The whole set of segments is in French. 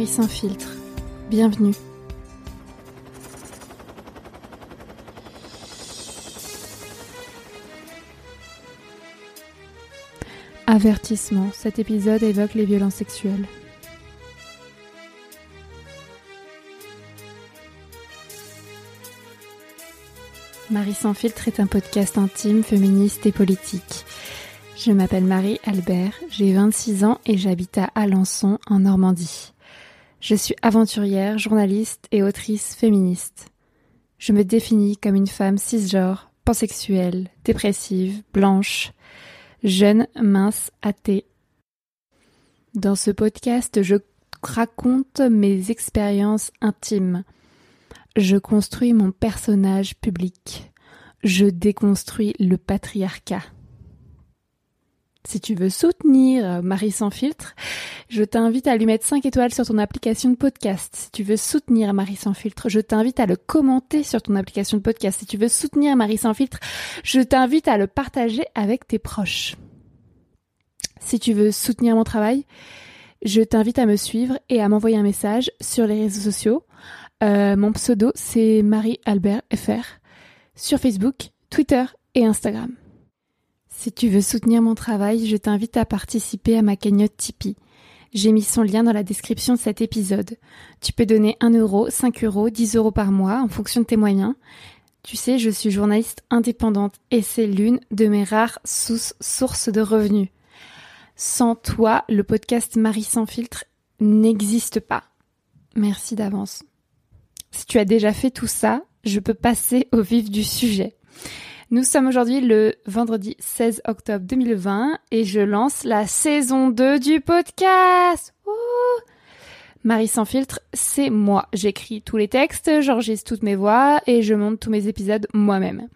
Tu écoutes Marie sans filtre. Bienvenue. Avertissement, cet épisode évoque les violences sexuelles. Marie sans filtre est un podcast intime, féministe et politique. Je m'appelle Marie Albert, j'ai 26 ans et j'habite à Alençon en Normandie. Je suis aventurière, journaliste et autrice féministe. Je me définis comme une femme cisgenre, pansexuelle, dépressive, blanche, jeune, mince, athée. Dans ce podcast, je raconte mes expériences intimes. Je construis mon personnage public. Je déconstruis le patriarcat. Si tu veux soutenir Marie sans filtre, je t'invite à lui mettre 5 étoiles sur ton application de podcast. Si tu veux soutenir Marie sans filtre, je t'invite à le commenter sur ton application de podcast. Si tu veux soutenir Marie sans filtre, je t'invite à le partager avec tes proches. Si tu veux soutenir mon travail, je t'invite à me suivre et à m'envoyer un message sur les réseaux sociaux. Euh, mon pseudo, c'est Marie Albert FR sur Facebook, Twitter et Instagram. Si tu veux soutenir mon travail, je t'invite à participer à ma cagnotte Tipeee. J'ai mis son lien dans la description de cet épisode. Tu peux donner 1 euro, 5 euros, 10 euros par mois en fonction de tes moyens. Tu sais, je suis journaliste indépendante et c'est l'une de mes rares sources de revenus. Sans toi, le podcast Marie sans filtre n'existe pas. Merci d'avance. Si tu as déjà fait tout ça, je peux passer au vif du sujet. Nous sommes aujourd'hui le vendredi 16 octobre 2020 et je lance la saison 2 du podcast. Marie sans filtre, c'est moi. J'écris tous les textes, j'enregistre toutes mes voix et je monte tous mes épisodes moi-même.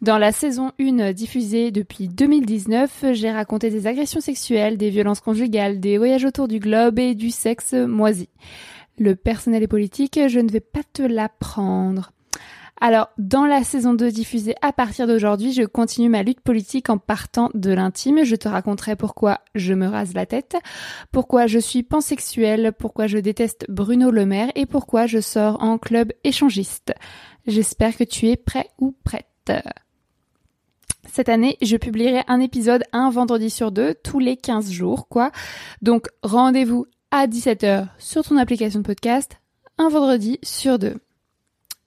Dans la saison 1 diffusée depuis 2019, j'ai raconté des agressions sexuelles, des violences conjugales, des voyages autour du globe et du sexe moisi. Le personnel et politique, je ne vais pas te l'apprendre. Alors, dans la saison 2 diffusée à partir d'aujourd'hui, je continue ma lutte politique en partant de l'intime. Je te raconterai pourquoi je me rase la tête, pourquoi je suis pansexuelle, pourquoi je déteste Bruno Le Maire et pourquoi je sors en club échangiste. J'espère que tu es prêt ou prête. Cette année, je publierai un épisode un vendredi sur deux, tous les 15 jours, quoi. Donc, rendez-vous à 17h sur ton application de podcast, un vendredi sur deux.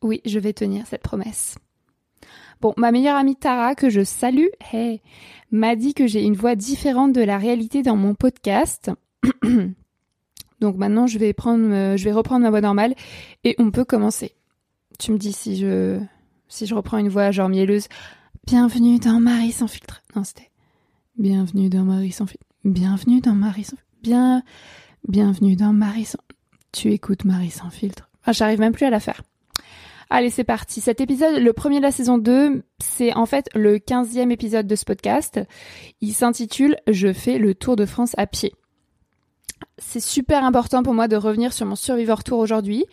Oui, je vais tenir cette promesse. Bon, ma meilleure amie Tara, que je salue, m'a dit que j'ai une voix différente de la réalité dans mon podcast. Donc maintenant, je vais prendre, euh, je vais reprendre ma voix normale et on peut commencer. Tu me dis si je, si je reprends une voix genre mielleuse. Bienvenue dans Marie sans filtre. Non, c'était Bienvenue dans Marie sans filtre. Bienvenue dans Marie sans Bien, bienvenue dans Marie sans. Tu écoutes Marie sans filtre. Ah, j'arrive même plus à la faire. Allez, c'est parti. Cet épisode, le premier de la saison 2, c'est en fait le 15e épisode de ce podcast. Il s'intitule Je fais le Tour de France à pied. C'est super important pour moi de revenir sur mon Survivor Tour aujourd'hui,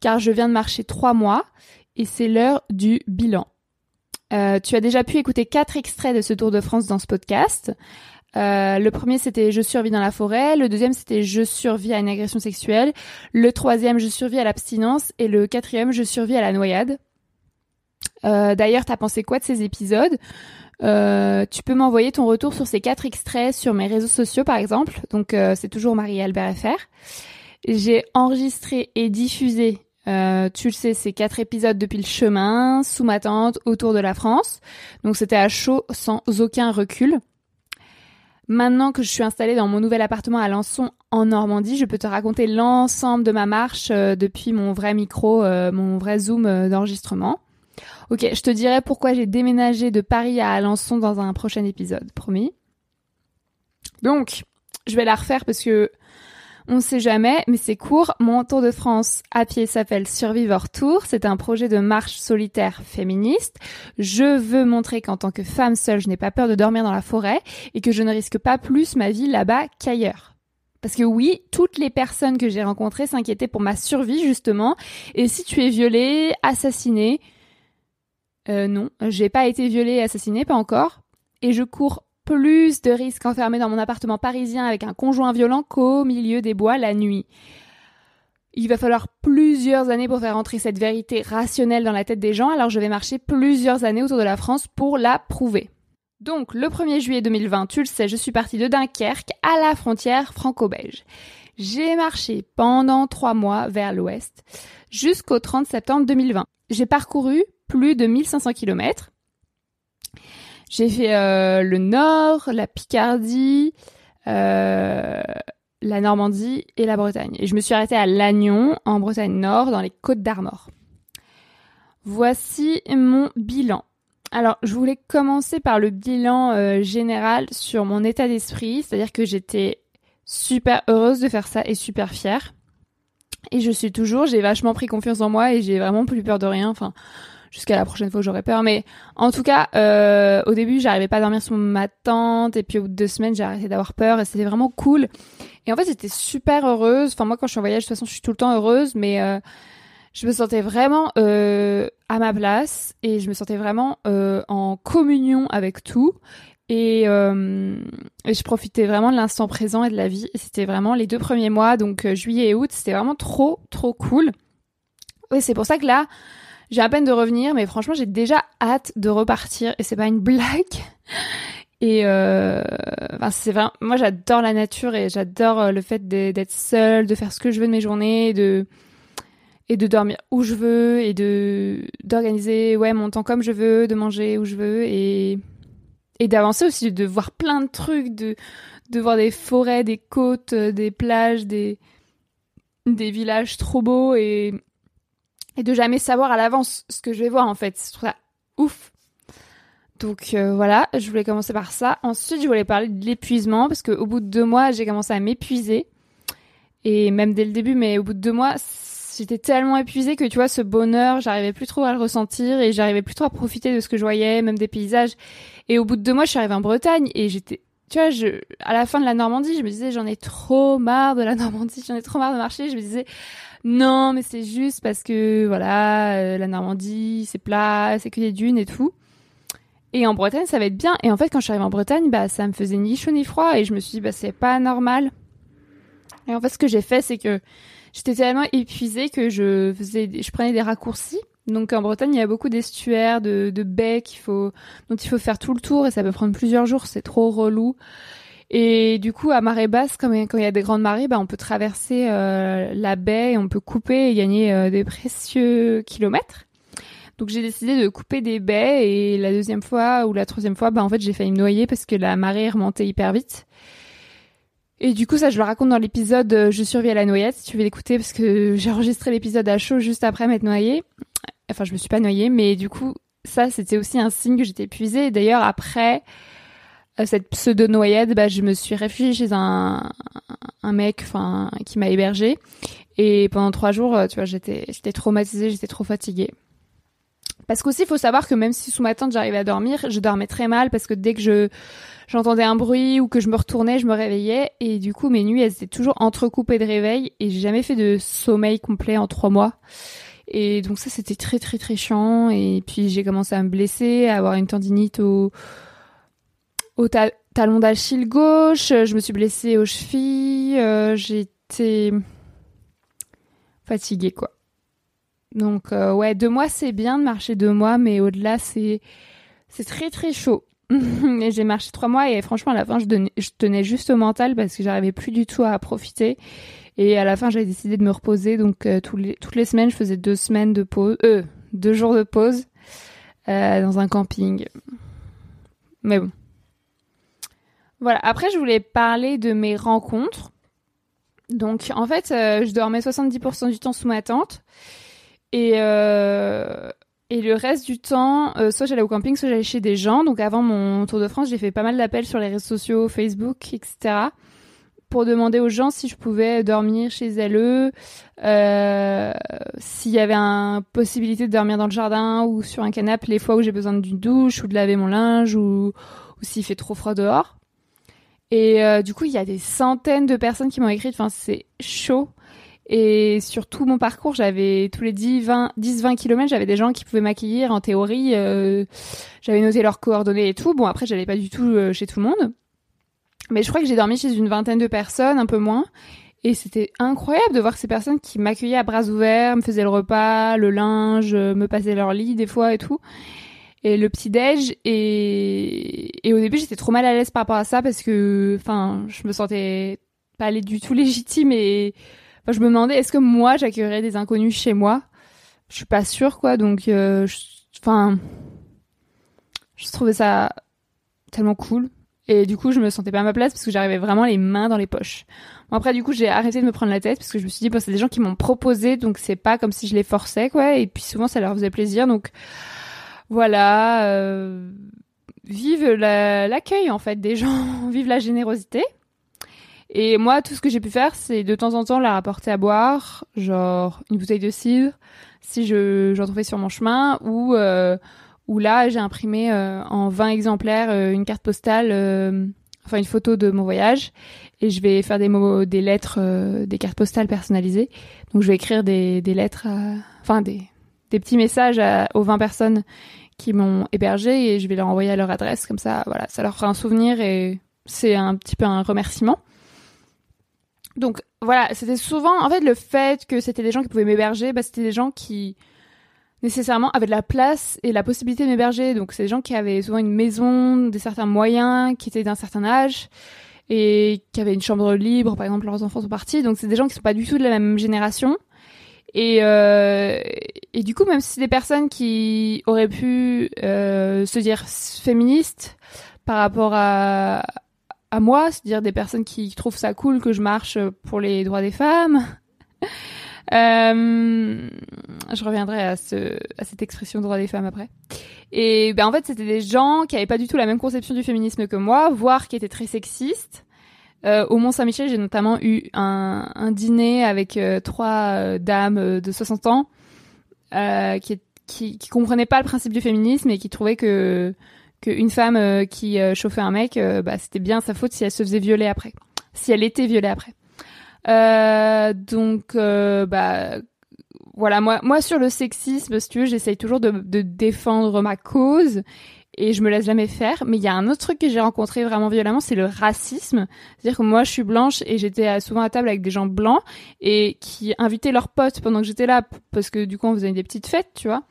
car je viens de marcher trois mois et c'est l'heure du bilan. Euh, tu as déjà pu écouter quatre extraits de ce Tour de France dans ce podcast. Euh, le premier c'était je survis dans la forêt, le deuxième c'était je survis à une agression sexuelle, le troisième je survis à l'abstinence et le quatrième je survis à la noyade. Euh, D'ailleurs, t'as pensé quoi de ces épisodes? Euh, Tu peux m'envoyer ton retour sur ces quatre extraits sur mes réseaux sociaux par exemple. Donc euh, c'est toujours Marie-Albert FR. J'ai enregistré et diffusé euh, tu le sais, ces quatre épisodes depuis le chemin, sous ma tente, autour de la France. Donc c'était à chaud, sans aucun recul. Maintenant que je suis installée dans mon nouvel appartement à Lançon en Normandie, je peux te raconter l'ensemble de ma marche euh, depuis mon vrai micro, euh, mon vrai zoom euh, d'enregistrement. Ok, je te dirai pourquoi j'ai déménagé de Paris à Alençon dans un prochain épisode, promis. Donc, je vais la refaire parce que on ne sait jamais, mais c'est court. Mon Tour de France à pied s'appelle Survivor Tour. C'est un projet de marche solitaire féministe. Je veux montrer qu'en tant que femme seule, je n'ai pas peur de dormir dans la forêt et que je ne risque pas plus ma vie là-bas qu'ailleurs. Parce que oui, toutes les personnes que j'ai rencontrées s'inquiétaient pour ma survie justement. Et si tu es violée, assassinée, euh, non, j'ai pas été violée assassinée, pas encore. Et je cours plus de risques enfermés dans mon appartement parisien avec un conjoint violent qu'au milieu des bois la nuit. Il va falloir plusieurs années pour faire entrer cette vérité rationnelle dans la tête des gens, alors je vais marcher plusieurs années autour de la France pour la prouver. Donc, le 1er juillet 2020, tu le sais, je suis partie de Dunkerque à la frontière franco-belge. J'ai marché pendant trois mois vers l'ouest jusqu'au 30 septembre 2020. J'ai parcouru plus de 1500 km. J'ai fait euh, le nord, la Picardie, euh, la Normandie et la Bretagne. Et je me suis arrêtée à Lannion, en Bretagne Nord, dans les Côtes d'Armor. Voici mon bilan. Alors, je voulais commencer par le bilan euh, général sur mon état d'esprit, c'est-à-dire que j'étais super heureuse de faire ça et super fière. Et je suis toujours, j'ai vachement pris confiance en moi et j'ai vraiment plus peur de rien. Enfin, jusqu'à la prochaine fois où j'aurai peur. Mais en tout cas, euh, au début, j'arrivais pas à dormir sur ma tente. Et puis au bout de deux semaines, j'ai arrêté d'avoir peur et c'était vraiment cool. Et en fait, j'étais super heureuse. Enfin, moi, quand je suis en voyage, de toute façon, je suis tout le temps heureuse. Mais euh, je me sentais vraiment euh, à ma place et je me sentais vraiment euh, en communion avec tout. Et, euh, et, je profitais vraiment de l'instant présent et de la vie. Et c'était vraiment les deux premiers mois, donc euh, juillet et août, c'était vraiment trop, trop cool. Oui, c'est pour ça que là, j'ai à peine de revenir, mais franchement, j'ai déjà hâte de repartir et c'est pas une blague. Et euh, enfin, c'est vraiment, moi, j'adore la nature et j'adore euh, le fait d'être seule, de faire ce que je veux de mes journées, de et de dormir où je veux et de d'organiser ouais mon temps comme je veux, de manger où je veux et et d'avancer aussi, de voir plein de trucs, de de voir des forêts, des côtes, euh, des plages, des des villages trop beaux et et de jamais savoir à l'avance ce que je vais voir en fait. Je trouve ça ouf. Donc euh, voilà, je voulais commencer par ça. Ensuite, je voulais parler de l'épuisement parce qu'au bout de deux mois, j'ai commencé à m'épuiser. Et même dès le début, mais au bout de deux mois, j'étais tellement épuisée que tu vois, ce bonheur, j'arrivais plus trop à le ressentir et j'arrivais plus trop à profiter de ce que je voyais, même des paysages. Et au bout de deux mois, je suis arrivée en Bretagne et j'étais, tu vois, je, à la fin de la Normandie, je me disais, j'en ai trop marre de la Normandie, j'en ai trop marre de marcher. Je me disais, non, mais c'est juste parce que voilà, euh, la Normandie, c'est plat, c'est que des dunes et tout. Et en Bretagne, ça va être bien. Et en fait, quand je suis arrivée en Bretagne, bah, ça me faisait ni chaud ni froid. Et je me suis dit, bah, c'est pas normal. Et en fait, ce que j'ai fait, c'est que j'étais tellement épuisée que je faisais, je prenais des raccourcis. Donc en Bretagne, il y a beaucoup d'estuaires, de, baies qu'il faut, dont il faut faire tout le tour et ça peut prendre plusieurs jours. C'est trop relou. Et du coup, à marée basse, quand il y a des grandes marées, bah, on peut traverser euh, la baie, on peut couper et gagner euh, des précieux kilomètres. Donc j'ai décidé de couper des baies et la deuxième fois ou la troisième fois, bah en fait j'ai failli me noyer parce que la marée remontait hyper vite. Et du coup ça je le raconte dans l'épisode euh, Je survis à la noyette si tu veux l'écouter parce que j'ai enregistré l'épisode à chaud juste après m'être noyée. Enfin je me suis pas noyée mais du coup ça c'était aussi un signe que j'étais épuisée. D'ailleurs après cette pseudo noyade, bah, je me suis réfugiée chez un, un mec, enfin, qui m'a hébergée. Et pendant trois jours, euh, tu vois, j'étais, j'étais traumatisée, j'étais trop fatiguée. Parce qu'aussi, il faut savoir que même si sous ma tente j'arrivais à dormir, je dormais très mal parce que dès que je j'entendais un bruit ou que je me retournais, je me réveillais et du coup mes nuits elles étaient toujours entrecoupées de réveils et j'ai jamais fait de sommeil complet en trois mois. Et donc ça c'était très très très chiant et puis j'ai commencé à me blesser, à avoir une tendinite au au talon d'Achille gauche, je me suis blessée aux chevilles, euh, j'étais fatiguée quoi. Donc euh, ouais, deux mois c'est bien de marcher deux mois, mais au-delà c'est très très chaud. et j'ai marché trois mois et franchement à la fin je, tenais juste au mental parce que j'arrivais plus du tout à profiter. Et à la fin j'avais décidé de me reposer, donc euh, toutes les semaines je faisais deux semaines de pause, euh, deux jours de pause dans un camping. Mais bon. Voilà. Après, je voulais parler de mes rencontres. Donc, en fait, euh, je dormais 70% du temps sous ma tente. Et, euh, et le reste du temps, euh, soit j'allais au camping, soit j'allais chez des gens. Donc, avant mon Tour de France, j'ai fait pas mal d'appels sur les réseaux sociaux, Facebook, etc. Pour demander aux gens si je pouvais dormir chez eux, s'il y avait une possibilité de dormir dans le jardin ou sur un canapé les fois où j'ai besoin d'une douche ou de laver mon linge ou, ou s'il fait trop froid dehors. Et euh, du coup, il y a des centaines de personnes qui m'ont écrit. Enfin, c'est chaud. Et sur tout mon parcours, j'avais tous les 10, 20, 10, 20 kilomètres, j'avais des gens qui pouvaient m'accueillir. En théorie, euh, j'avais noté leurs coordonnées et tout. Bon, après, j'allais pas du tout euh, chez tout le monde. Mais je crois que j'ai dormi chez une vingtaine de personnes, un peu moins. Et c'était incroyable de voir ces personnes qui m'accueillaient à bras ouverts, me faisaient le repas, le linge, me passaient leur lit des fois et tout. Et le petit déj et, et au début j'étais trop mal à l'aise par rapport à ça parce que enfin je me sentais pas aller du tout légitime et je me demandais est-ce que moi j'accueillerais des inconnus chez moi? Je suis pas sûre quoi. Donc euh, enfin je, trouvais ça tellement cool. Et du coup je me sentais pas à ma place parce que j'arrivais vraiment les mains dans les poches. Bon, après du coup j'ai arrêté de me prendre la tête parce que je me suis dit c'est des gens qui m'ont proposé donc c'est pas comme si je les forçais quoi. Et puis souvent ça leur faisait plaisir. Donc voilà euh, vive l'accueil en fait des gens vive la générosité et moi, tout ce que j'ai pu faire, c'est de temps en temps la rapporter à boire, genre une bouteille de cidre, si je j'en trouvais sur mon chemin, ou euh, ou là j'ai imprimé euh, en 20 exemplaires euh, une carte postale, euh, enfin une photo de mon voyage, et je vais faire des mots, des lettres, des cartes postales personnalisées. Donc je vais écrire des, des lettres, enfin des des petits messages aux 20 personnes qui m'ont hébergé et je vais leur envoyer à leur adresse comme ça, voilà, ça leur fera un souvenir et c'est un petit peu un remerciement. Donc voilà, c'était souvent, en fait, le fait que c'était des gens qui pouvaient m'héberger, bah, c'était des gens qui nécessairement avaient de la place et la possibilité de m'héberger. Donc c'est des gens qui avaient souvent une maison, des certains moyens, qui étaient d'un certain âge et qui avaient une chambre libre, par exemple leurs enfants sont partis. Donc c'est des gens qui sont pas du tout de la même génération. Et, euh, et du coup, même si des personnes qui auraient pu euh, se dire féministes par rapport à, à moi, c'est-à-dire des personnes qui trouvent ça cool que je marche pour les droits des femmes. euh, je reviendrai à, ce, à cette expression droit des femmes après. Et ben en fait, c'était des gens qui avaient pas du tout la même conception du féminisme que moi, voire qui étaient très sexistes. Euh, au Mont Saint-Michel, j'ai notamment eu un, un dîner avec euh, trois euh, dames de 60 ans qui, qui, qui comprenaient pas le principe du féminisme et qui trouvaient que qu'une femme euh, qui euh, chauffait un mec, euh, bah, c'était bien sa faute si elle se faisait violer après, si elle était violée après. donc, bah, voilà, moi, moi sur le sexisme, si tu veux, j'essaye toujours de, de, défendre ma cause et je me laisse jamais faire. Mais il y a un autre truc que j'ai rencontré vraiment violemment, c'est le racisme. C'est-à-dire que moi, je suis blanche et j'étais souvent à table avec des gens blancs et qui invitaient leurs potes pendant que j'étais là parce que du coup, on faisait des petites fêtes, tu vois.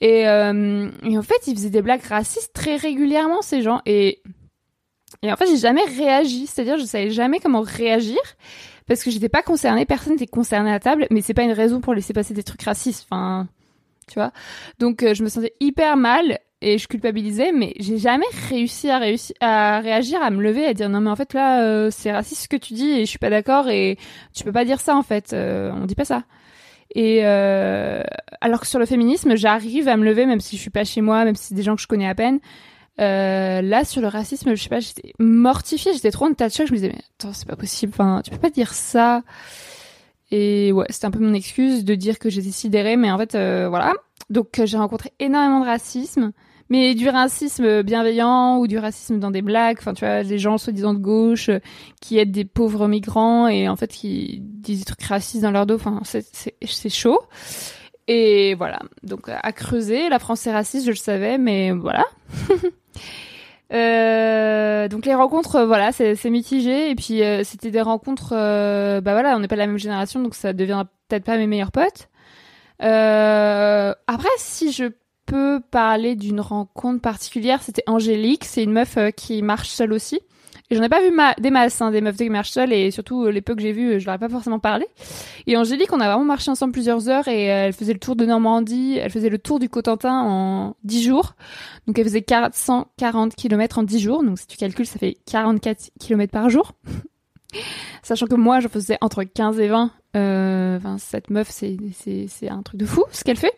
Et, euh, et, en fait, ils faisaient des blagues racistes très régulièrement, ces gens. Et, et en fait, j'ai jamais réagi. C'est-à-dire, je savais jamais comment réagir parce que j'étais pas concernée. Personne n'était concerné à table. Mais c'est pas une raison pour laisser passer des trucs racistes. Enfin, tu vois. Donc, euh, je me sentais hyper mal et je culpabilisais, mais j'ai jamais réussi à réagir, à me lever, à dire non mais en fait là euh, c'est raciste ce que tu dis et je suis pas d'accord et tu peux pas dire ça en fait. on dit pas ça. Et euh, alors que sur le féminisme, j'arrive à me lever même si je suis pas chez moi, même si c'est des gens que je connais à peine. Euh, là, sur le racisme, je sais pas, j'étais mortifiée, j'étais trop en tas de choc. Je me disais, mais attends, c'est pas possible. Enfin, tu peux pas dire ça. Et ouais, c'était un peu mon excuse de dire que j'étais sidérée, mais en fait, euh, voilà. Donc, euh, j'ai rencontré énormément de racisme mais du racisme bienveillant ou du racisme dans des blagues. Enfin, tu vois, des gens soi-disant de gauche euh, qui aident des pauvres migrants et en fait qui disent des trucs racistes dans leur dos. Enfin, c'est chaud. Et voilà. Donc, à creuser. La France est raciste, je le savais, mais voilà. Euh, donc les rencontres, voilà, c'est mitigé. Et puis euh, c'était des rencontres, euh, bah voilà, on n'est pas de la même génération, donc ça devient peut-être pas mes meilleurs potes. Euh, après, si je peux parler d'une rencontre particulière. C'était Angélique, c'est une meuf euh, qui marche seule aussi. Et j'en ai pas vu des masses, hein, des meufs qui marchent seules, et surtout euh, les peu que j'ai euh, je leur ai pas forcément parlé. Et Angélique, on a vraiment marché ensemble plusieurs heures, et elle faisait le tour de Normandie, elle faisait le tour du Cotentin en 10 jours. Donc elle faisait 440 km en 10 jours, donc si tu calcules, ça fait 44 km par jour. Sachant que moi, je faisais entre 15 et 20. Euh, enfin, cette meuf, c'est un truc de fou, ce qu'elle fait.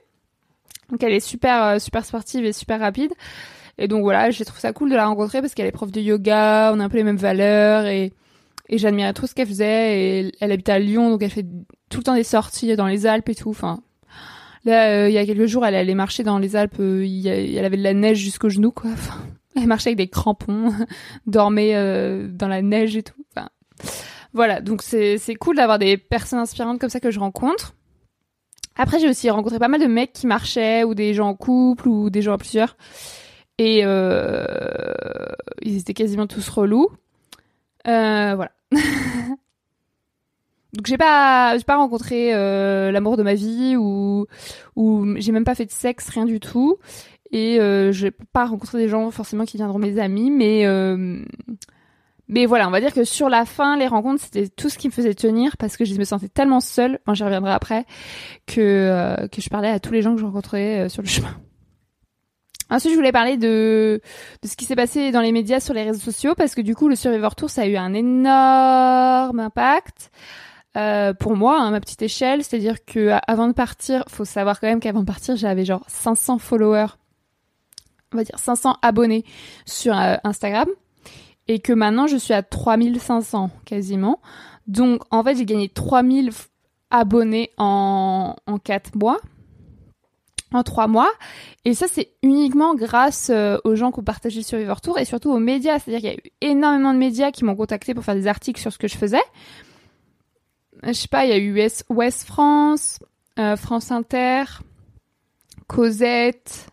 Donc elle est super euh, super sportive et super rapide. Et donc voilà, j'ai trouvé ça cool de la rencontrer parce qu'elle est prof de yoga, on a un peu les mêmes valeurs et et j'admirais trop ce qu'elle faisait et elle habite à Lyon donc elle fait tout le temps des sorties dans les Alpes et tout. Enfin là euh, il y a quelques jours elle allait marcher dans les Alpes, euh, il elle avait de la neige jusqu'aux genoux quoi. elle marchait avec des crampons, dormait dans la neige et tout. Enfin Voilà, donc c'est cool d'avoir des personnes inspirantes comme ça que je rencontre. Après, j'ai aussi rencontré pas mal de mecs qui marchaient, ou des gens en couple, ou des gens à plusieurs. Et euh, ils étaient quasiment tous relous. Euh, voilà. Donc j'ai pas pas rencontré euh, l'amour de ma vie ou ou j'ai même pas fait de sexe rien du tout et euh, j'ai pas rencontré des gens forcément qui viendront mes amis mais mais voilà on va dire que sur la fin les rencontres c'était tout ce qui me faisait tenir parce que je me sentais tellement seule enfin j'y reviendrai après que euh, que je parlais à tous les gens que je rencontrais euh, sur le chemin. Ensuite, je voulais parler de, de ce qui s'est passé dans les médias sur les réseaux sociaux parce que du coup, le Survivor Tour, ça a eu un énorme impact. Euh, pour moi, à ma petite échelle, c'est-à-dire que avant de partir, faut savoir quand même qu'avant de partir, j'avais genre 500 followers, on va dire 500 abonnés sur euh, Instagram, et que maintenant je suis à 3500 quasiment. Donc en fait, j'ai gagné 3000 abonnés en, en 4 mois, en 3 mois, et ça c'est uniquement grâce euh, aux gens qui ont partagé sur Survivor Tour et surtout aux médias, c'est-à-dire qu'il y a eu énormément de médias qui m'ont contacté pour faire des articles sur ce que je faisais. Je sais pas, il y a eu West France, euh, France Inter, Cosette,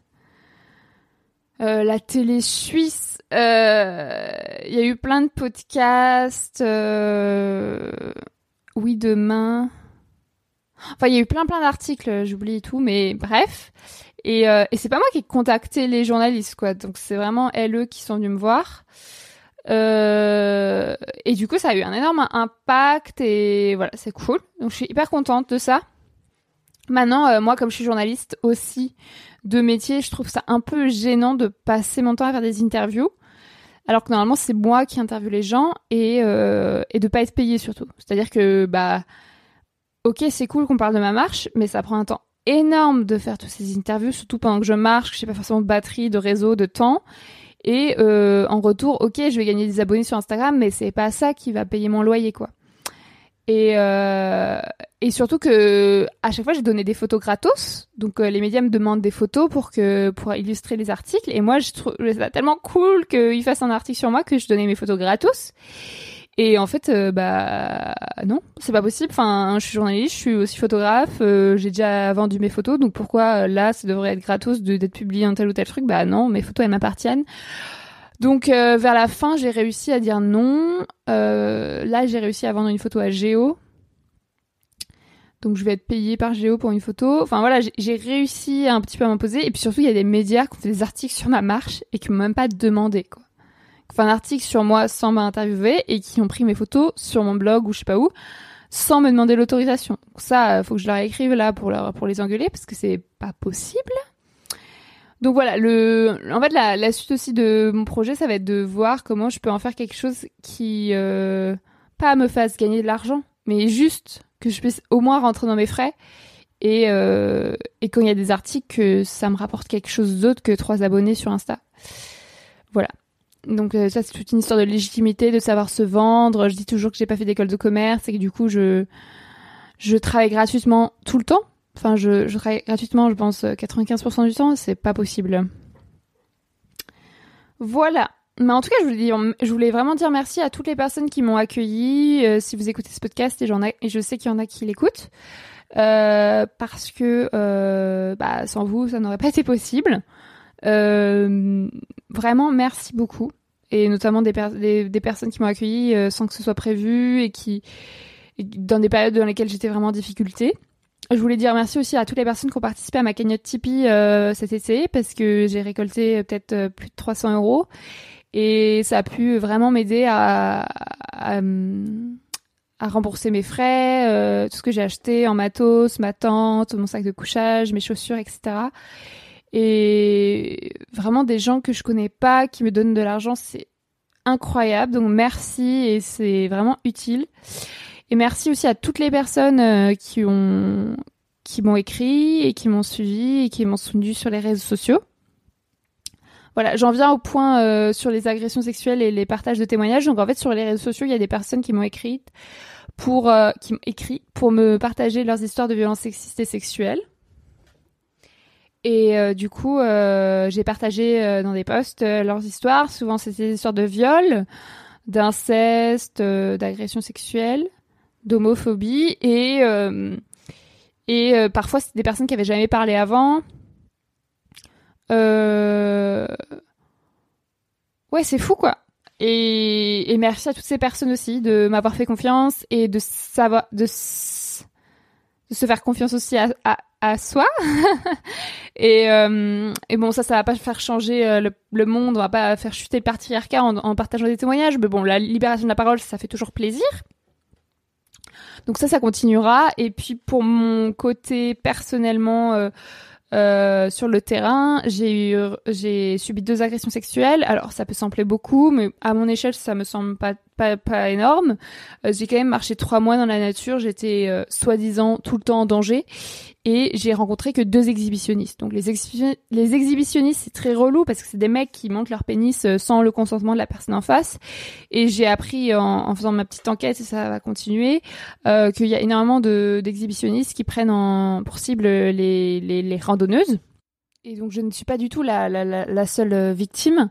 euh, la télé suisse. Euh, il y a eu plein de podcasts. oui, demain. Enfin, il y a eu plein plein d'articles, j'oublie tout, mais bref. Et, et c'est pas moi qui ai contacté les journalistes, quoi. Donc c'est vraiment elles qui sont venus me voir. Euh, et du coup, ça a eu un énorme impact et voilà, c'est cool. Donc, je suis hyper contente de ça. Maintenant, euh, moi, comme je suis journaliste aussi de métier, je trouve ça un peu gênant de passer mon temps à faire des interviews. Alors que normalement, c'est moi qui interviewe les gens et, euh, et de pas être payé surtout. C'est-à-dire que, bah, ok, c'est cool qu'on parle de ma marche, mais ça prend un temps énorme de faire toutes ces interviews, surtout pendant que je marche, que je sais pas forcément de batterie, de réseau, de temps. Et euh, en retour, ok, je vais gagner des abonnés sur Instagram, mais c'est pas ça qui va payer mon loyer, quoi. Et, euh, et surtout que à chaque fois, j'ai donné des photos gratos. Donc euh, les médias me demandent des photos pour que pour illustrer les articles. Et moi, je trouve ça tellement cool qu'ils fassent un article sur moi que je donnais mes photos gratos. Et en fait, euh, bah non, c'est pas possible. Enfin, je suis journaliste, je suis aussi photographe, euh, j'ai déjà vendu mes photos, donc pourquoi là, ça devrait être gratos d'être publié un tel ou tel truc? Bah non, mes photos elles m'appartiennent. Donc vers la fin, j'ai réussi à dire non. là, j'ai réussi à vendre une photo à Géo. Donc je vais être payée par Géo pour une photo. Enfin voilà, j'ai réussi un petit peu à m'imposer. Et puis surtout, il y a des médias qui ont fait des articles sur ma marche et qui m'ont même pas demandé quoi fait un article sur moi sans m'interviewer et qui ont pris mes photos sur mon blog ou je sais pas où sans me demander l'autorisation. Ça, faut que je leur écrive là pour pour les engueuler parce que c'est pas possible. Donc voilà, le, en fait, la, la, suite aussi de mon projet, ça va être de voir comment je peux en faire quelque chose qui, euh, pas me fasse gagner de l'argent, mais juste que je puisse au moins rentrer dans mes frais et, euh, et quand il y a des articles, que ça me rapporte quelque chose d'autre que trois abonnés sur Insta. Voilà. Donc euh, ça c'est toute une histoire de légitimité, de savoir se vendre. Je dis toujours que j'ai pas fait d'école de commerce et que du coup je je travaille gratuitement tout le temps. Enfin je, travaille gratuitement, je pense 95% du temps, c'est pas possible. Voilà. Mais en tout cas, je voulais, vraiment dire merci à toutes les personnes qui m'ont accueilli. Euh, si vous écoutez ce podcast, et, j'en ai, et je sais qu'il y en a qui l'écoutent, euh, parce que euh, bah, sans vous, ça n'aurait pas été possible. Euh, vraiment, merci beaucoup. Et notamment des, des, personnes qui m'ont accueilli euh, sans que ce soit prévu et qui, dans des périodes dans lesquelles j'étais vraiment en difficulté. Je voulais dire merci aussi à toutes les personnes qui ont participé à ma cagnotte Tipeee euh, cet été parce que j'ai récolté peut-être plus de 300 euros et ça a pu vraiment m'aider à, rembourser mes frais, tout ce que j'ai acheté en matos, ma tente, mon sac de couchage, mes chaussures, etc. Et vraiment des gens que je connais pas qui me donnent de l'argent, c'est incroyable. Donc merci et c'est vraiment utile. Et merci aussi à toutes les personnes euh, qui ont qui m'ont écrit et qui m'ont suivi et qui m'ont soutenu sur les réseaux sociaux. Voilà, j'en viens au point euh, sur les agressions sexuelles et les partages de témoignages. Donc en fait, sur les réseaux sociaux, il y a des personnes qui m'ont écrit pour euh, qui m'ont écrit pour me partager leurs histoires de violences sexistes et sexuelles. Et euh, du coup, euh, j'ai partagé euh, dans des posts leurs histoires. Souvent, c'était des histoires de viol, d'inceste, d'agression sexuelle, d'homophobie et et parfois c'est des personnes qui avaient jamais parlé avant. Ouais, c'est fou quoi. Et, et, merci à toutes ces personnes aussi de m'avoir fait confiance et de savoir de, se faire confiance aussi à, à, soi. et, euh, et bon, ça, ça va pas faire changer euh, le, le, monde, on va pas faire chuter le patriarcat en partageant des témoignages, mais bon, la libération de la parole, ça fait toujours plaisir. Donc ça, ça continuera. Et puis pour mon côté personnellement, euh, euh, sur le terrain, j'ai j'ai subi deux agressions sexuelles. Alors ça peut sembler beaucoup, mais à mon échelle, ça me semble pas pas, pas énorme. Euh, j'ai quand même marché trois mois dans la nature. J'étais euh, soi-disant tout le temps en danger et j'ai rencontré que deux exhibitionnistes. Donc les, les exhibitionnistes, c'est très relou parce que c'est des mecs qui montent leur pénis euh, sans le consentement de la personne en face. Et j'ai appris en, en, faisant ma petite enquête, et ça va continuer, euh, qu'il y a énormément d'exhibitionnistes qui prennent en, pour cible les, les, les randonneuses. Et donc je ne suis pas du tout la, la, la, seule euh, victime.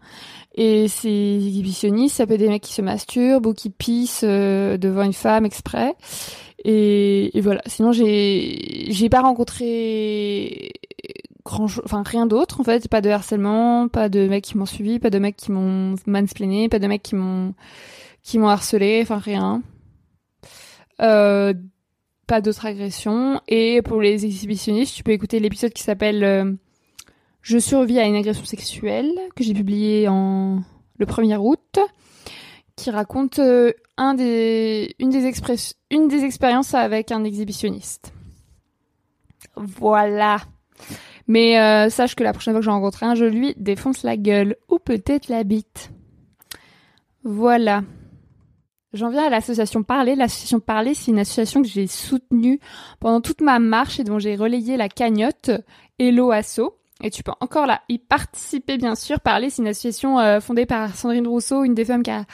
Et ces exhibitionnistes, ça peut être des mecs qui se masturbent ou qui pissent devant une femme exprès. Et, et voilà. Sinon, j'ai j'ai pas rencontré grand, enfin rien d'autre en fait. Pas de harcèlement, pas de mecs qui m'ont suivi, pas de mecs qui m'ont mansplainé, pas de mecs qui m'ont qui m'ont harcelé, enfin rien. Euh, pas d'autres agressions. Et pour les exhibitionnistes, tu peux écouter l'épisode qui s'appelle euh, Je survis à une agression sexuelle que j'ai publié en le 1er août qui raconte euh, une, des expériences avec un exhibitionniste. Voilà. Mais euh, sache que la prochaine fois que je rencontre un, je lui défonce la gueule ou peut-être la bite. Voilà. J'en viens à l'association Parler. L'association Parler, c'est une association que j'ai soutenue pendant toute ma marche et dont j'ai relayé la cagnotte Hello Asso. Et tu peux encore là y participer, bien sûr. Parler, c'est une association euh, fondée par Sandrine Rousseau, une des femmes qui a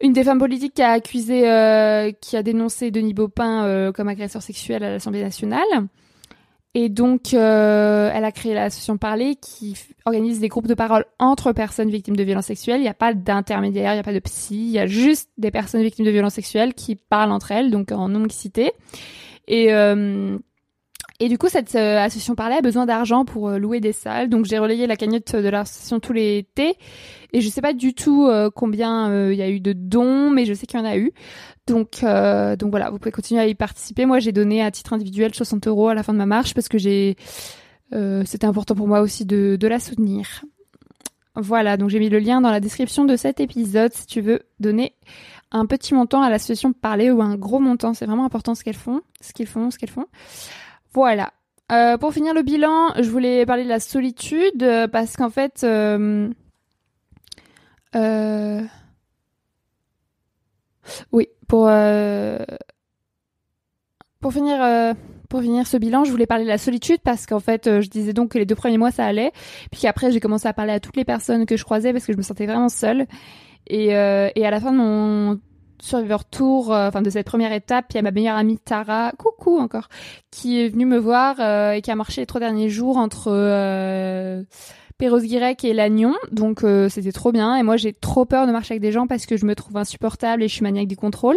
une des femmes politiques qui a accusé, euh, qui a dénoncé Denis Baupin euh, comme agresseur sexuel à l'Assemblée nationale. Et donc, euh, elle a créé l'association Parler qui organise des groupes de parole entre personnes victimes de violences sexuelles. Il n'y a pas d'intermédiaire, il n'y a pas de psy, il y a juste des personnes victimes de violences sexuelles qui parlent entre elles, donc en non-mixité. Et et du coup, cette euh, association parlait a besoin d'argent pour euh, louer des salles. Donc j'ai relayé la cagnotte de l'association tous les étés. Et je sais pas du tout euh, combien il y a eu de dons, mais je sais qu'il y en a eu. Donc, donc voilà, vous pouvez continuer à y participer. Moi, j'ai donné à titre individuel 60 euros à la fin de ma marche parce que j'ai, c'était important pour moi aussi de, de la soutenir. Voilà, donc j'ai mis le lien dans la description de cet épisode si tu veux donner un petit montant à l'association Parler ou un gros montant. C'est vraiment important ce qu'elles font, ce qu'ils font, ce qu'elles font. Voilà. Euh, pour finir le bilan, je voulais parler de la solitude euh, parce qu'en fait, euh, oui, pour finir ce bilan, je voulais parler de la solitude parce qu'en fait, je disais donc que les deux premiers mois ça allait, puis qu'après j'ai commencé à parler à toutes les personnes que je croisais parce que je me sentais vraiment seule. Et, et à la fin de mon Survivor Tour, euh, enfin de cette première étape, il y a ma meilleure amie Tara, coucou encore, qui est venue me voir euh, et qui a marché les trois derniers jours entre euh, Perros-Guirec et Lannion, donc euh, c'était trop bien. Et moi j'ai trop peur de marcher avec des gens parce que je me trouve insupportable et je suis maniaque du contrôle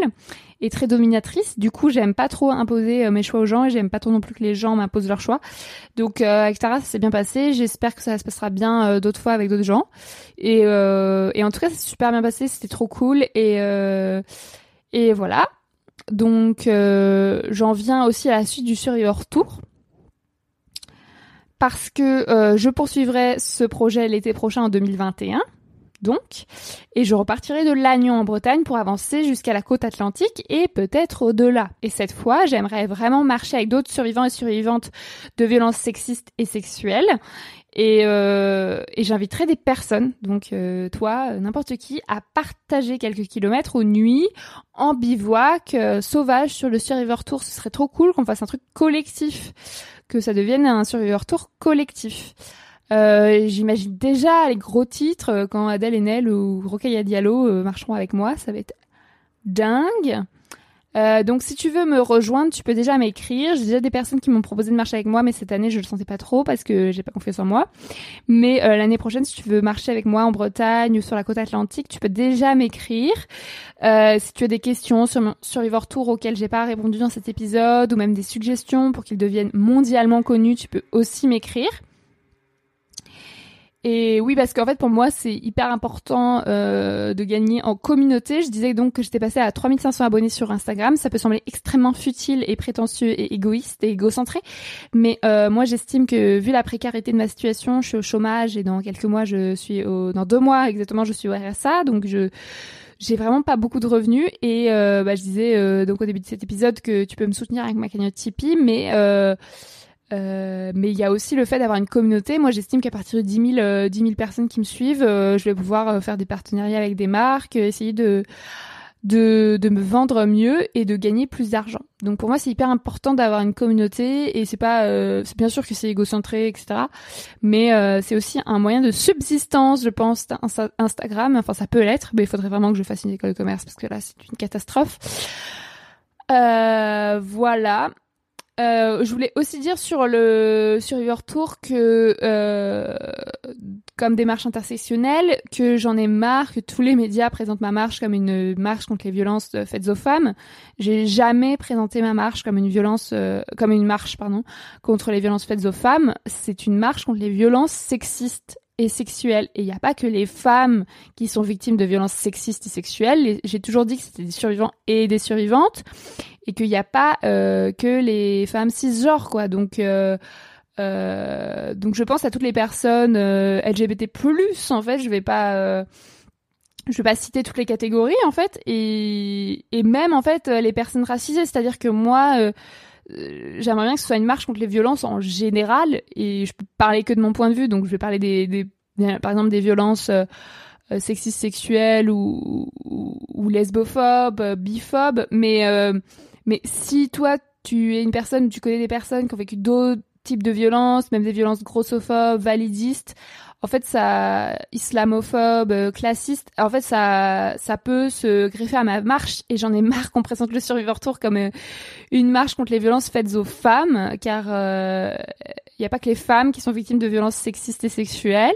et très dominatrice. Du coup j'aime pas trop imposer euh, mes choix aux gens et j'aime pas trop non plus que les gens m'imposent leurs choix. Donc euh, avec Tara ça s'est bien passé. J'espère que ça se passera bien d'autres fois avec d'autres gens. Et, et en tout cas c'est super bien passé, c'était trop cool et et voilà. Donc j'en viens aussi à la suite du Survivor Tour parce que euh, je poursuivrai ce projet l'été prochain en 2021. Donc, et je repartirai de Lannion en Bretagne pour avancer jusqu'à la côte atlantique et peut-être au-delà. Et cette fois, j'aimerais vraiment marcher avec d'autres survivants et survivantes de violences sexistes et sexuelles. Et, euh, et j'inviterai des personnes, donc euh, toi, n'importe qui, à partager quelques kilomètres aux nuits, en bivouac, sauvage sur le Survivor Tour. Ce serait trop cool qu'on fasse un truc collectif que ça devienne un Survivor Tour collectif. Euh, J'imagine déjà les gros titres euh, quand Adèle Haenel ou Rokhaya Diallo euh, marcheront avec moi, ça va être dingue. Euh, donc si tu veux me rejoindre, tu peux déjà m'écrire. J'ai déjà des personnes qui m'ont proposé de marcher avec moi, mais cette année je le sentais pas trop parce que j'ai pas confiance en moi. Mais euh, l'année prochaine, si tu veux marcher avec moi en Bretagne ou sur la côte atlantique, tu peux déjà m'écrire. Euh, si tu as des questions sur mon Survivor Tour auxquelles j'ai pas répondu dans cet épisode, ou même des suggestions pour qu'ils deviennent mondialement connus, tu peux aussi m'écrire. Et oui, parce qu'en fait, pour moi, c'est hyper important euh, de gagner en communauté. Je disais donc que j'étais passée à 3500 abonnés sur Instagram. Ça peut sembler extrêmement futile et prétentieux et égoïste et égocentré. Mais euh, moi, j'estime que vu la précarité de ma situation, je suis au chômage et dans quelques mois, je suis au... Dans deux mois exactement, je suis au RSA. Donc, je j'ai vraiment pas beaucoup de revenus et euh, bah, je disais euh, donc au début de cet épisode que tu peux me soutenir avec ma cagnotte Tipeee, mais euh, euh, mais il y a aussi le fait d'avoir une communauté. Moi, j'estime qu'à partir de 10 000, euh, 10 000 personnes qui me suivent, euh, je vais pouvoir euh, faire des partenariats avec des marques, essayer de, de, de me vendre mieux et de gagner plus d'argent. Donc pour moi, c'est hyper important d'avoir une communauté et c'est pas, c'est bien sûr que c'est égocentré, etc. Mais c'est aussi un moyen de subsistance, je pense, Instagram. Enfin, ça peut l'être, mais il faudrait vraiment que je fasse une école de commerce parce que là, c'est une catastrophe. voilà. Euh, je voulais aussi dire sur le Survivor Tour que euh, comme démarche intersectionnelle, que j'en ai marre que tous les médias présentent ma marche comme une marche contre les violences faites aux femmes. J'ai jamais présenté ma marche comme une violence, euh, comme une marche pardon contre les violences faites aux femmes. C'est une marche contre les violences sexistes et sexuelles. Et il n'y a pas que les femmes qui sont victimes de violences sexistes et sexuelles. J'ai toujours dit que c'était des survivants et des survivantes et qu'il n'y a pas euh, que les femmes cisgenres quoi. Donc euh, euh, donc je pense à toutes les personnes LGBT+ en fait. Je vais pas je vais pas citer toutes les catégories en fait. Et, même en fait les personnes racisées. C'est-à-dire que moi j'aimerais bien que ce soit une marche contre les violences en général. Et je peux parler que de mon point de vue. Donc je vais parler des, par exemple des violences sexistes sexuelles ou, ou, ou lesbophobes biphobes. Mais mais si toi, tu es une personne, tu connais des personnes qui ont vécu d'autres types de violences, même des violences grossophobes, validistes, en fait, ça, islamophobe, euh, classiste, en fait, ça, ça peut se greffer à ma marche et j'en ai marre qu'on présente le Survivor Tour comme euh, une marche contre les violences faites aux femmes, car il euh, n'y a pas que les femmes qui sont victimes de violences sexistes et sexuelles.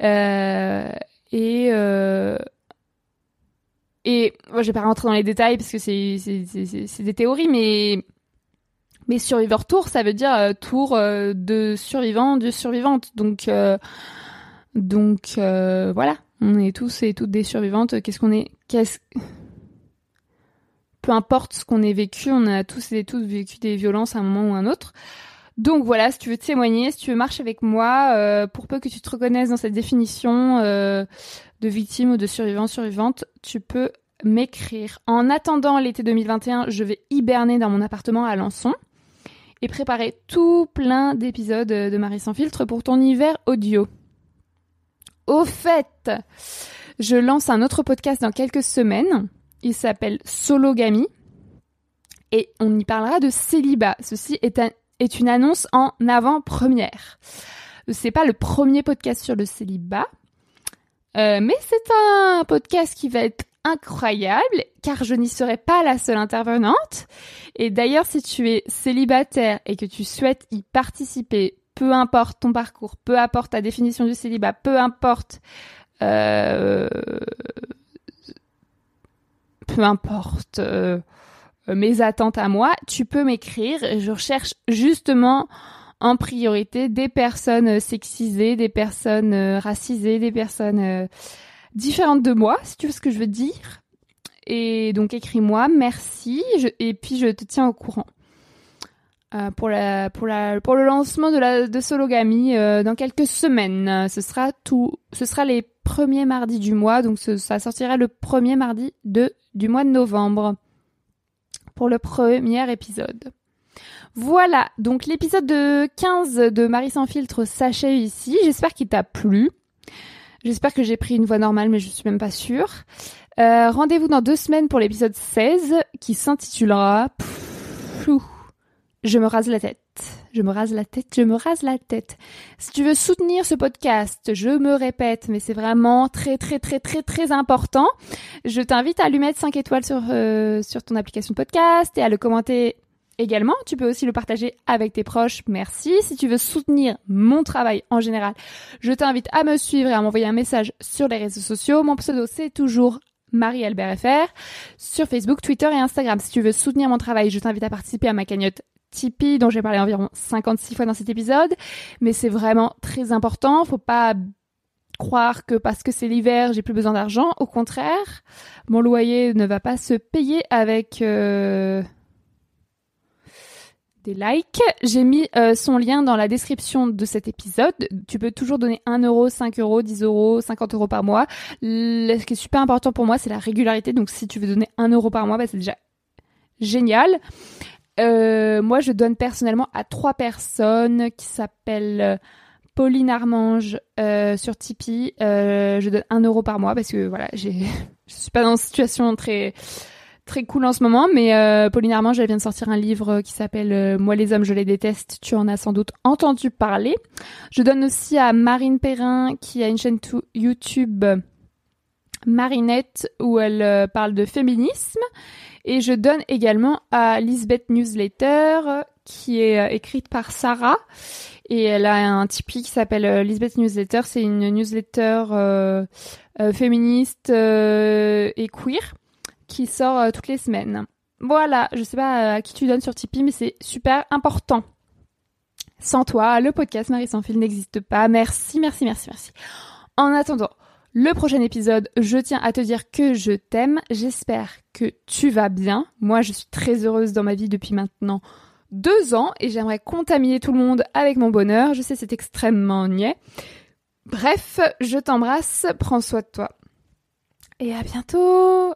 et et moi, je vais pas rentrer dans les détails parce que c'est des théories, mais mais survivor tour, ça veut dire euh, tour euh, de survivants, de survivantes. Donc euh, donc voilà, on est tous et toutes des survivantes. Qu'est-ce qu'on est Qu'est-ce peu importe ce qu'on ait vécu, on a tous et toutes vécu des violences à un moment ou à un autre. Donc voilà, si tu veux témoigner, si tu veux marcher avec moi, pour peu que tu te reconnaisses dans cette définition, de victimes ou de survivants, survivantes, tu peux m'écrire. En attendant l'été 2021, je vais hiberner dans mon appartement à Lançon et préparer tout plein d'épisodes de Marie sans filtre pour ton hiver audio. Au fait, je lance un autre podcast dans quelques semaines. Il s'appelle Sologamy et on y parlera de célibat. Ceci est, est une annonce en avant-première. C'est pas le premier podcast sur le célibat, euh, mais c'est un podcast qui va être incroyable car je n'y serai pas la seule intervenante. Et d'ailleurs, si tu es célibataire et que tu souhaites y participer, peu importe ton parcours, peu importe ta définition du célibat, peu importe euh, peu importe euh, mes attentes à moi, tu peux m'écrire. Je recherche justement en priorité des personnes euh, sexisées, des personnes euh, racisées, des personnes euh, différentes de moi, si tu veux ce que je veux dire. Et donc écris-moi, merci, et puis je te tiens au courant. pour, le lancement de, la, de Sologamy dans quelques semaines. Ce sera tout, ce sera les premiers mardis du mois, donc ça sortira le premier mardi du mois de novembre pour le premier épisode. Voilà, donc l'épisode de 15 de Marie sans filtre s'achève ici. J'espère qu'il t'a plu. J'espère que j'ai pris une voix normale, mais je suis même pas sûre. Euh, rendez-vous dans deux semaines pour l'épisode 16 qui s'intitulera Je me rase la tête. Je me rase la tête, je me rase la tête. Si tu veux soutenir ce podcast, je me répète, mais c'est vraiment très très très très très important. Je t'invite à lui mettre 5 étoiles sur, euh, sur ton application podcast et à le commenter également. Tu peux aussi le partager avec tes proches. Merci. Si tu veux soutenir mon travail en général, je t'invite à me suivre et à m'envoyer un message sur les réseaux sociaux. Mon pseudo, c'est toujours Marie-Albert FR sur Facebook, Twitter et Instagram. Si tu veux soutenir mon travail, je t'invite à participer à ma cagnotte Tipeee dont j'ai parlé environ 56 fois dans cet épisode. Mais c'est vraiment très important. Faut pas croire que parce que c'est l'hiver, j'ai plus besoin d'argent. Au contraire, mon loyer ne va pas se payer avec euh, des likes. J'ai mis euh, son lien dans la description de cet épisode. Tu peux toujours donner 1 euro, 5 euros, 10 euros, 50 euros par mois. Ce qui est super important pour moi, c'est la régularité. Donc si tu veux donner 1 euro par mois, bah, c'est déjà génial. Euh, moi, je donne personnellement à trois personnes qui s'appellent euh, Pauline Armange sur Tipeee. je donne 1 euro par mois parce que voilà, j'ai, je suis pas dans une situation très très cool en ce moment, mais euh, Pauline Armange, elle vient de sortir un livre qui s'appelle euh, Moi les hommes, je les déteste. Tu en as sans doute entendu parler. Je donne aussi à Marine Perrin qui a une chaîne YouTube Marinette où elle euh, parle de féminisme. Et je donne également à Lisbeth Newsletter qui est écrite par Sarah. Et elle a un Tipeee qui s'appelle Lisbeth Newsletter. C'est une newsletter féministe et queer qui sort euh, toutes les semaines. Voilà, je sais pas euh, à qui tu donnes sur Tipeee, mais c'est super important. Sans toi, le podcast Marie sans fil n'existe pas. Merci, merci, merci, merci. En attendant, le prochain épisode, je tiens à te dire que je t'aime. J'espère que tu vas bien. Moi, je suis très heureuse dans ma vie depuis maintenant deux ans et j'aimerais contaminer tout le monde avec mon bonheur. Je sais, c'est extrêmement niais. Bref, je t'embrasse, prends soin de toi. Et à bientôt